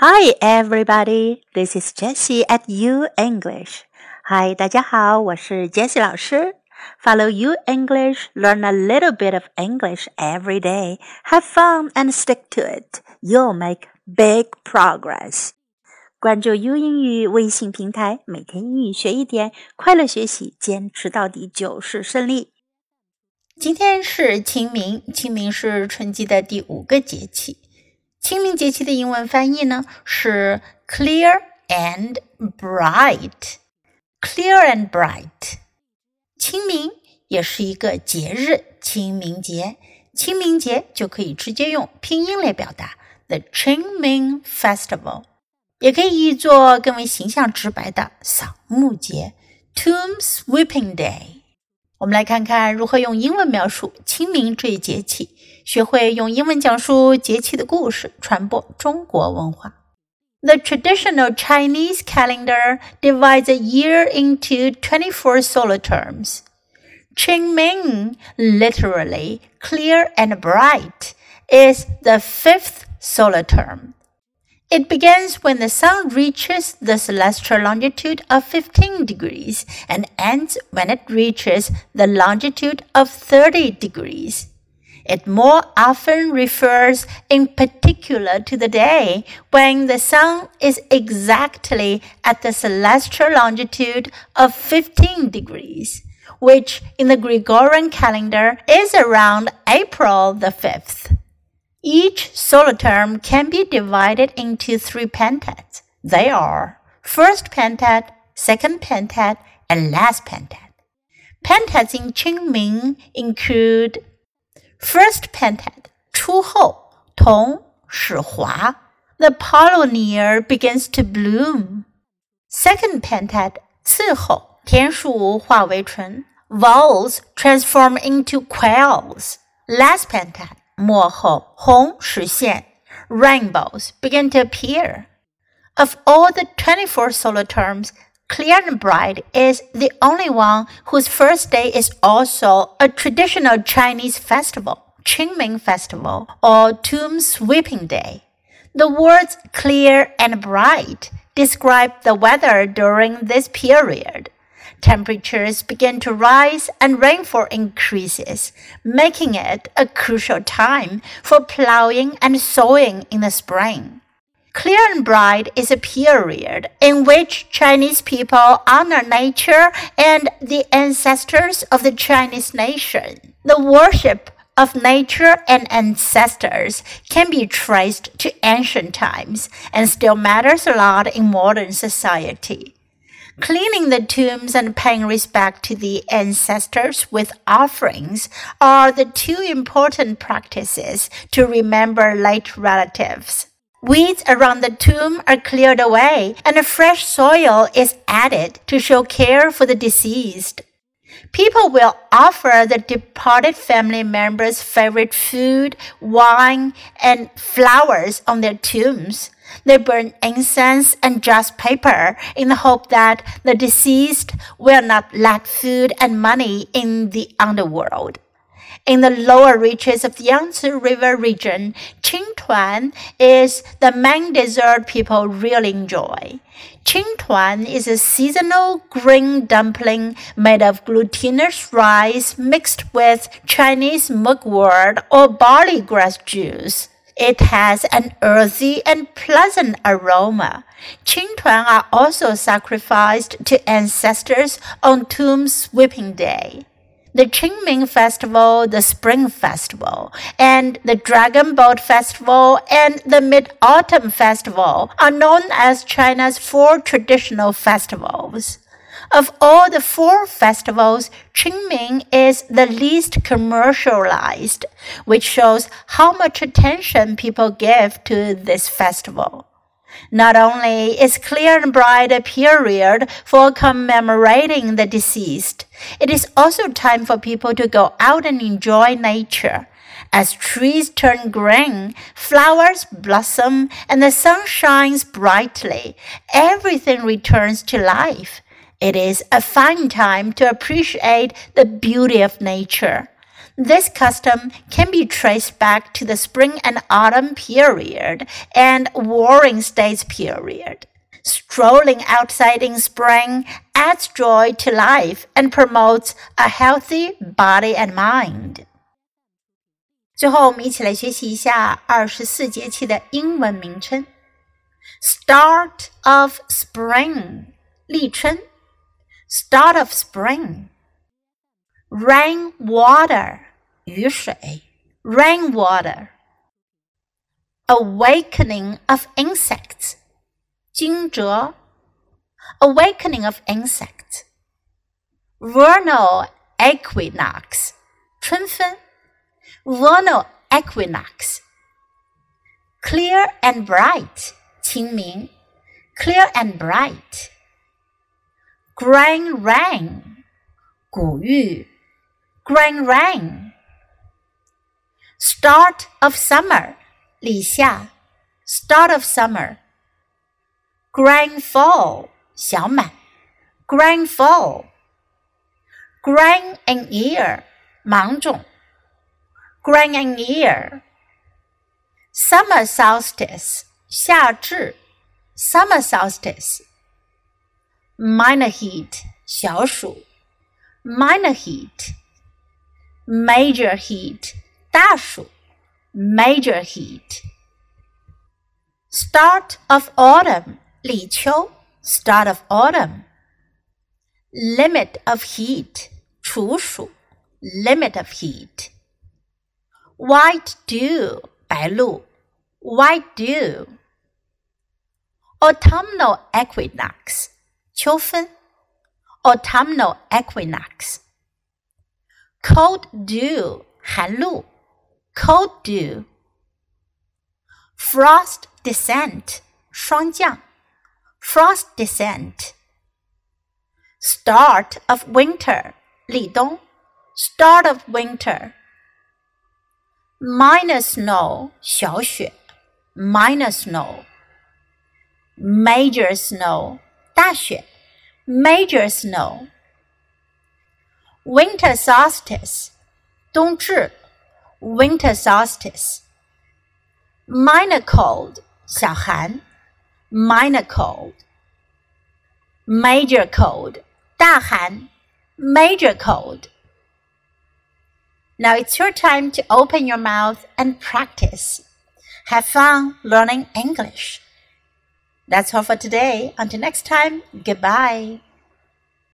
Hi, everybody. This is Jessie at U English. Hi, 大家好，我是 Jessie 老师。Follow U English, learn a little bit of English every day. Have fun and stick to it. You'll make big progress. 关注 U 英语微信平台，每天英语学一点，快乐学习，坚持到底就是胜利。今天是清明，清明是春季的第五个节气。 清明节气的英文翻译呢是 clear and bright。clear and bright。清明也是一个节日，清明节。清明节就可以直接用拼音来表达，the Qingming Festival，也可以译作更为形象直白的扫墓节，Tomb Sweeping Day。我们来看看如何用英文描述清明这一节气，学会用英文讲述节气的故事，传播中国文化。The traditional Chinese calendar divides a year into 24 solar terms. Qingming, literally clear and bright, is the fifth solar term. It begins when the sun reaches the celestial longitude of 15 degrees and ends when it reaches the longitude of 30 degrees. It more often refers in particular to the day when the sun is exactly at the celestial longitude of 15 degrees, which in the Gregorian calendar is around April the 5th. Each solar term can be divided into three pentads. They are first pentad, second pentad, and last pentad. Pentads in Qingming include first pentad the paulownia begins to bloom. Second pentad voles transform into quails. Last pentad 末后红实现。Rainbows begin to appear. Of all the 24 solar terms, Clear and Bright is the only one whose first day is also a traditional Chinese festival, Qingming Festival, or Tomb Sweeping Day. The words clear and bright describe the weather during this period. Temperatures begin to rise and rainfall increases, making it a crucial time for plowing and sowing in the spring. Clear and bright is a period in which Chinese people honor nature and the ancestors of the Chinese nation. The worship of nature and ancestors can be traced to ancient times and still matters a lot in modern society. Cleaning the tombs and paying respect to the ancestors with offerings are the two important practices to remember late relatives. Weeds around the tomb are cleared away and a fresh soil is added to show care for the deceased. People will offer the departed family members favorite food, wine, and flowers on their tombs. They burn incense and joss paper in the hope that the deceased will not lack food and money in the underworld. In the lower reaches of the Yangtze River region, Qingtuan is the main dessert people really enjoy. Qingtuan is a seasonal green dumpling made of glutinous rice mixed with Chinese mugwort or barley grass juice. It has an earthy and pleasant aroma. Qingtuan are also sacrificed to ancestors on Tomb Sweeping Day. The Qingming Festival, the Spring Festival, and the Dragon Boat Festival and the Mid Autumn Festival are known as China's four traditional festivals. Of all the four festivals, Qingming is the least commercialized, which shows how much attention people give to this festival. Not only is clear and bright a period for commemorating the deceased, it is also time for people to go out and enjoy nature. As trees turn green, flowers blossom, and the sun shines brightly, everything returns to life. It is a fine time to appreciate the beauty of nature. This custom can be traced back to the spring and autumn period and warring states period. Strolling outside in spring adds joy to life and promotes a healthy body and mind. 最后，我们一起来学习一下二十四节气的英文名称。Start of spring，立春。Start of spring。Rain water， 雨水 （rainwater）。Awakening of insects，惊蛰 Awakening of insects. Vernal equinox, Vernal equinox. Clear and bright, Clear and bright. Grain rain, 谷雨 rain. Start of summer, start of summer. Grain full, 小满。Grain full. Grain in ear, 芒种。Grain in ear. Summer solstice, Summer solstice. Minor heat, Minor heat. Major heat. 大暑 major heat. Start of autumn, 立秋 start of autumn. Limit of heat, 处暑 limit of heat white dew 白露，white dew。autumnal equinox 秋分，autumnal equinox。cold dew 寒露 ，cold dew。frost descent 霜降，frost descent。start of winter 立冬，start of winter。minor snow 小雪，minor snow。major snow 大雪，major snow。winter solstice 冬至 ，winter solstice。minor cold 小寒，minor cold。major cold 大寒，major cold。now it's your time to open your mouth and practice. Have fun learning English. That's all for today. Until next time, goodbye.